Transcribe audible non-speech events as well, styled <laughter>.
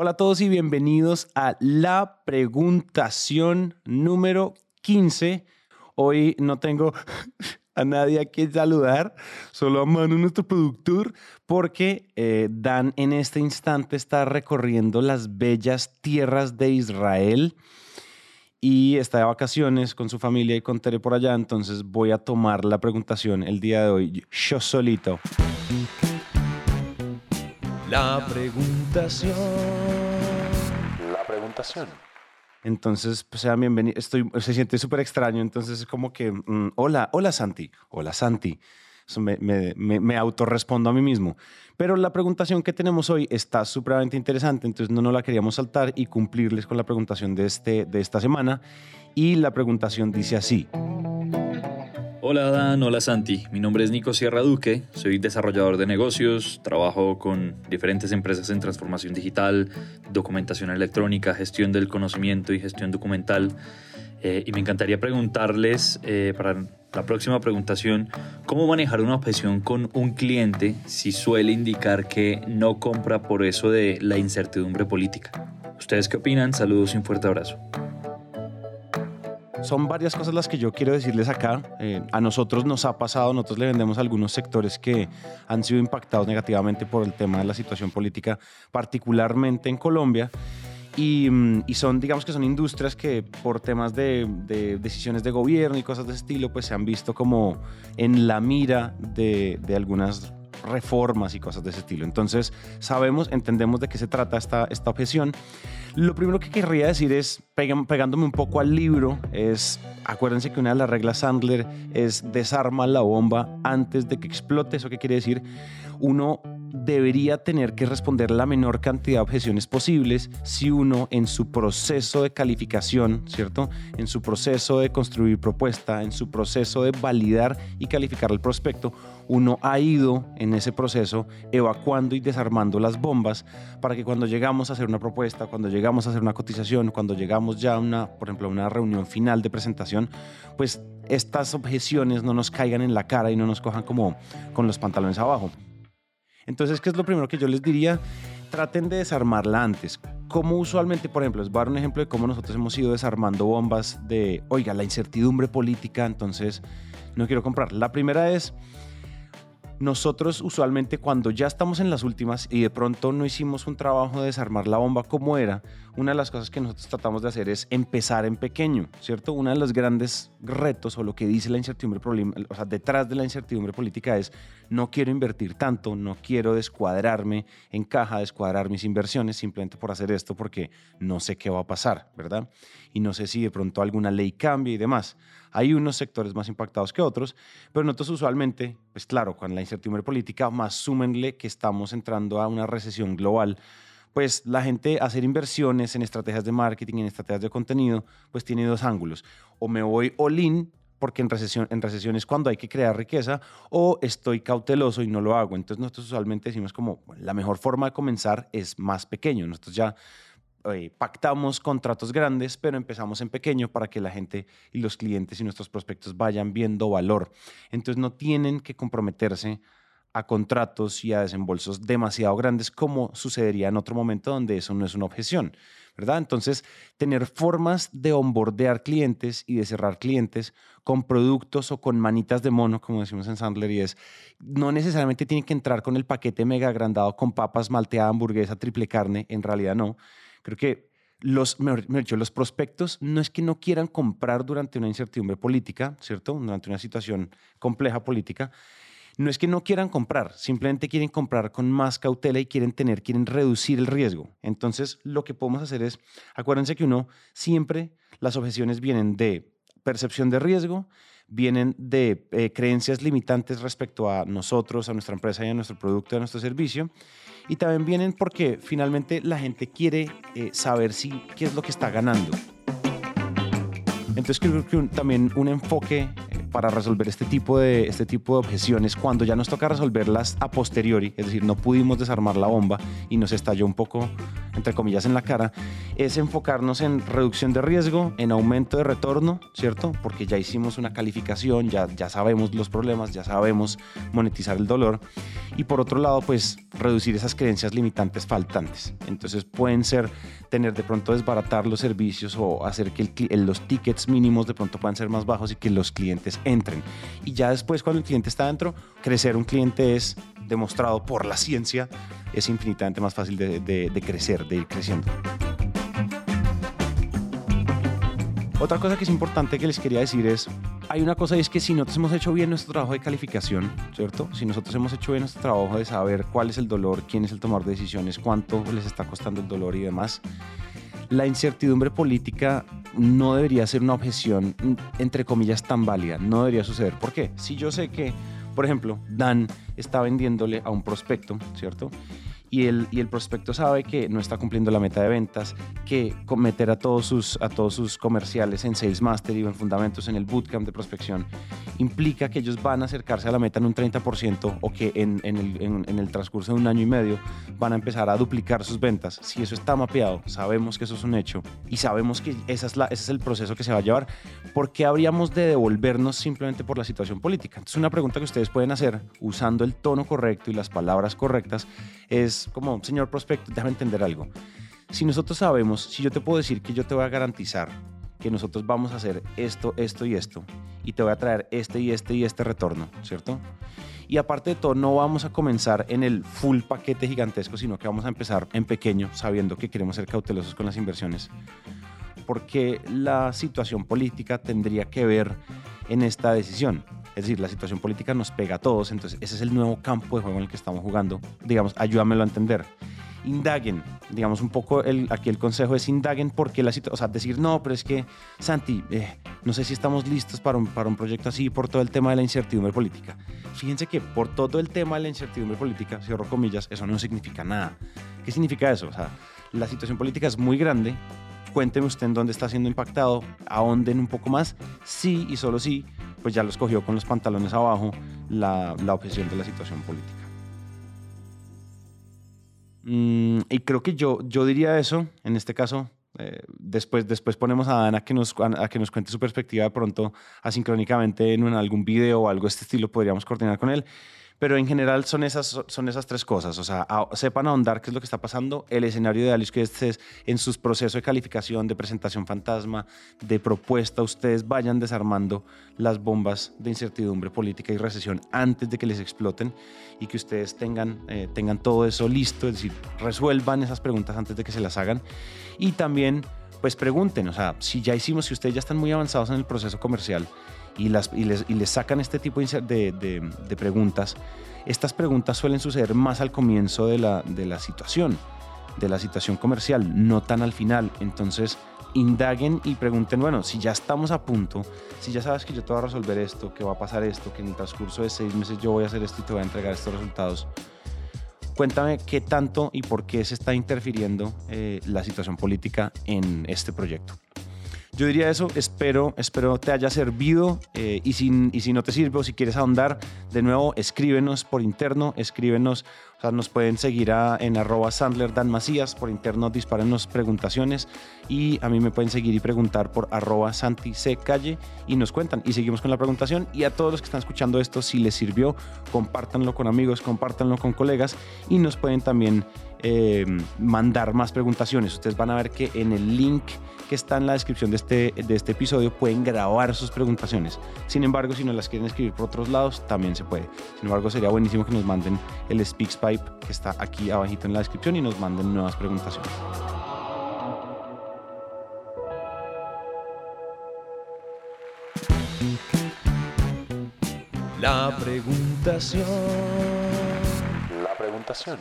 Hola a todos y bienvenidos a la preguntación número 15. Hoy no tengo <laughs> a nadie a quien saludar, solo a Manu, nuestro productor, porque eh, Dan en este instante está recorriendo las bellas tierras de Israel y está de vacaciones con su familia y con Tere por allá, entonces voy a tomar la preguntación el día de hoy yo solito. La preguntación. La preguntación. Entonces, pues sean bienvenidos. Estoy, se siente súper extraño. Entonces, es como que, mm, hola, hola Santi, hola Santi. Eso me, me, me, autorrespondo a mí mismo. Pero la preguntación que tenemos hoy está supremamente interesante, entonces no nos la queríamos saltar y cumplirles con la preguntación de, este, de esta semana. Y la preguntación dice así. Hola Dan, hola Santi, mi nombre es Nico Sierra Duque, soy desarrollador de negocios, trabajo con diferentes empresas en transformación digital, documentación electrónica, gestión del conocimiento y gestión documental. Eh, y me encantaría preguntarles eh, para la próxima preguntación, ¿cómo manejar una objeción con un cliente si suele indicar que no compra por eso de la incertidumbre política? ¿Ustedes qué opinan? Saludos y un fuerte abrazo. Son varias cosas las que yo quiero decirles acá. Eh, a nosotros nos ha pasado, nosotros le vendemos a algunos sectores que han sido impactados negativamente por el tema de la situación política, particularmente en Colombia. Y, mm, son, digamos que son industrias que por temas de, de, decisiones de gobierno y cosas de ese estilo, pues se han visto como en la mira de, de algunas reformas y cosas de ese estilo. Entonces, sabemos, entendemos de qué se trata esta, esta objeción. Lo primero que querría decir es, pegándome un poco al libro, es, acuérdense que una de las reglas Sandler es desarma la bomba antes de que explote. ¿Eso qué quiere decir? Uno debería tener que responder la menor cantidad de objeciones posibles si uno en su proceso de calificación, ¿cierto? En su proceso de construir propuesta, en su proceso de validar y calificar el prospecto, uno ha ido en ese proceso evacuando y desarmando las bombas para que cuando llegamos a hacer una propuesta, cuando llegamos a hacer una cotización, cuando llegamos ya una, por ejemplo, una reunión final de presentación, pues estas objeciones no nos caigan en la cara y no nos cojan como con los pantalones abajo. Entonces, ¿qué es lo primero que yo les diría? Traten de desarmarla antes. Como usualmente, por ejemplo, les voy a dar un ejemplo de cómo nosotros hemos ido desarmando bombas de, oiga, la incertidumbre política, entonces no quiero comprar. La primera es, nosotros usualmente cuando ya estamos en las últimas y de pronto no hicimos un trabajo de desarmar la bomba como era, una de las cosas que nosotros tratamos de hacer es empezar en pequeño, ¿cierto? Uno de los grandes retos o lo que dice la incertidumbre, o sea, detrás de la incertidumbre política es no quiero invertir tanto, no quiero descuadrarme en caja, descuadrar mis inversiones simplemente por hacer esto porque no sé qué va a pasar, ¿verdad? Y no sé si de pronto alguna ley cambia y demás. Hay unos sectores más impactados que otros, pero nosotros usualmente, pues claro, con la incertidumbre política, más súmenle que estamos entrando a una recesión global pues la gente hacer inversiones en estrategias de marketing, en estrategias de contenido, pues tiene dos ángulos. O me voy all-in, porque en recesión, en recesión es cuando hay que crear riqueza, o estoy cauteloso y no lo hago. Entonces nosotros usualmente decimos como la mejor forma de comenzar es más pequeño. Nosotros ya eh, pactamos contratos grandes, pero empezamos en pequeño para que la gente y los clientes y nuestros prospectos vayan viendo valor. Entonces no tienen que comprometerse a contratos y a desembolsos demasiado grandes como sucedería en otro momento donde eso no es una objeción, ¿verdad? Entonces, tener formas de onboardear clientes y de cerrar clientes con productos o con manitas de mono, como decimos en Sandler, y es, no necesariamente tienen que entrar con el paquete mega agrandado con papas, malteada, hamburguesa, triple carne, en realidad no. Creo que los, mejor, los prospectos no es que no quieran comprar durante una incertidumbre política, ¿cierto? Durante una situación compleja política, no es que no quieran comprar, simplemente quieren comprar con más cautela y quieren tener, quieren reducir el riesgo. Entonces, lo que podemos hacer es, acuérdense que uno siempre, las objeciones vienen de percepción de riesgo, vienen de eh, creencias limitantes respecto a nosotros, a nuestra empresa y a nuestro producto, a nuestro servicio. Y también vienen porque finalmente la gente quiere eh, saber si, qué es lo que está ganando. Entonces creo que también un enfoque para resolver este tipo, de, este tipo de objeciones cuando ya nos toca resolverlas a posteriori, es decir, no pudimos desarmar la bomba y nos estalló un poco, entre comillas, en la cara, es enfocarnos en reducción de riesgo, en aumento de retorno, ¿cierto? Porque ya hicimos una calificación, ya, ya sabemos los problemas, ya sabemos monetizar el dolor. Y por otro lado, pues reducir esas creencias limitantes faltantes. Entonces pueden ser tener de pronto desbaratar los servicios o hacer que los tickets mínimos de pronto puedan ser más bajos y que los clientes entren. Y ya después cuando el cliente está dentro, crecer un cliente es demostrado por la ciencia, es infinitamente más fácil de, de crecer, de ir creciendo. Otra cosa que es importante que les quería decir es, hay una cosa y es que si nosotros hemos hecho bien nuestro trabajo de calificación, ¿cierto? Si nosotros hemos hecho bien nuestro trabajo de saber cuál es el dolor, quién es el tomador de decisiones, cuánto les está costando el dolor y demás, la incertidumbre política no debería ser una objeción, entre comillas, tan válida. No debería suceder. ¿Por qué? Si yo sé que, por ejemplo, Dan está vendiéndole a un prospecto, ¿cierto? Y el, y el prospecto sabe que no está cumpliendo la meta de ventas, que meter a todos sus, a todos sus comerciales en Sales Master y en Fundamentos en el Bootcamp de prospección implica que ellos van a acercarse a la meta en un 30% o que en, en, el, en, el, transcurso de un año y medio van a empezar a duplicar sus ventas. Si eso está mapeado, sabemos que eso es un hecho y sabemos que esa es la, ese es el proceso que se va a llevar, ¿por qué habríamos de devolvernos simplemente por la situación política? Entonces una pregunta que ustedes pueden hacer usando el tono correcto y las palabras correctas es como, señor prospecto, déjame entender algo. Si nosotros sabemos, si yo te puedo decir que yo te voy a garantizar que nosotros vamos a hacer esto, esto y esto, y te voy a traer este y este y este retorno, ¿cierto? Y aparte de todo, no vamos a comenzar en el full paquete gigantesco, sino que vamos a empezar en pequeño, sabiendo que queremos ser cautelosos con las inversiones. Porque la situación política tendría que ver en esta decisión. Es decir, la situación política nos pega a todos, entonces ese es el nuevo campo de juego en el que estamos jugando. Digamos, ayúdamelo a entender. Indaguen, digamos un poco, el, aquí el consejo es indaguen porque la situación, o sea, decir, no, pero es que, Santi, eh, no sé si estamos listos para un, para un proyecto así por todo el tema de la incertidumbre política. Fíjense que por todo el tema de la incertidumbre política, cierro comillas, eso no significa nada. ¿Qué significa eso? O sea, la situación política es muy grande, cuénteme usted en dónde está siendo impactado, ahonden un poco más, sí y solo sí pues ya los cogió con los pantalones abajo la, la objeción de la situación política. Mm, y creo que yo, yo diría eso, en este caso, eh, después, después ponemos a Dana que nos, a que nos cuente su perspectiva de pronto asincrónicamente en algún video o algo de este estilo, podríamos coordinar con él. Pero en general son esas, son esas tres cosas. O sea, sepan ahondar qué es lo que está pasando. El escenario ideal es que en sus procesos de calificación, de presentación fantasma, de propuesta, ustedes vayan desarmando las bombas de incertidumbre política y recesión antes de que les exploten y que ustedes tengan, eh, tengan todo eso listo, es decir, resuelvan esas preguntas antes de que se las hagan. Y también, pues pregunten, o sea, si ya hicimos, si ustedes ya están muy avanzados en el proceso comercial, y, les, sacan este tipo de, preguntas, estas preguntas suelen suceder más al comienzo de la, de la situación, de la situación comercial, no tan al final. Entonces, indaguen y pregunten, bueno, si ya estamos a punto, si ya sabes que yo te voy a resolver esto, que va a pasar esto, que en el transcurso de seis meses yo voy a hacer esto y te voy a entregar estos resultados, cuéntame qué tanto y por qué se está interfiriendo eh, la situación política en este proyecto. Yo diría eso, espero, espero te haya servido eh, y, si, y si no te sirve o si quieres ahondar, de nuevo, escríbenos por interno, escríbenos, o sea, nos pueden seguir en arroba Sandler Dan Macías, por interno dispárenos preguntaciones y a mí me pueden seguir y preguntar por arroba Santi Calle y nos cuentan y seguimos con la preguntación y a todos los que están escuchando esto, si les sirvió, compártanlo con amigos, compártanlo con colegas y nos pueden también eh, mandar más preguntaciones. Ustedes van a ver que en el link que está en la descripción de este, de este episodio pueden grabar sus preguntaciones. Sin embargo, si no las quieren escribir por otros lados, también se puede. Sin embargo, sería buenísimo que nos manden el Que está aquí abajito en la descripción y nos manden nuevas preguntaciones. La preguntación. La preguntación.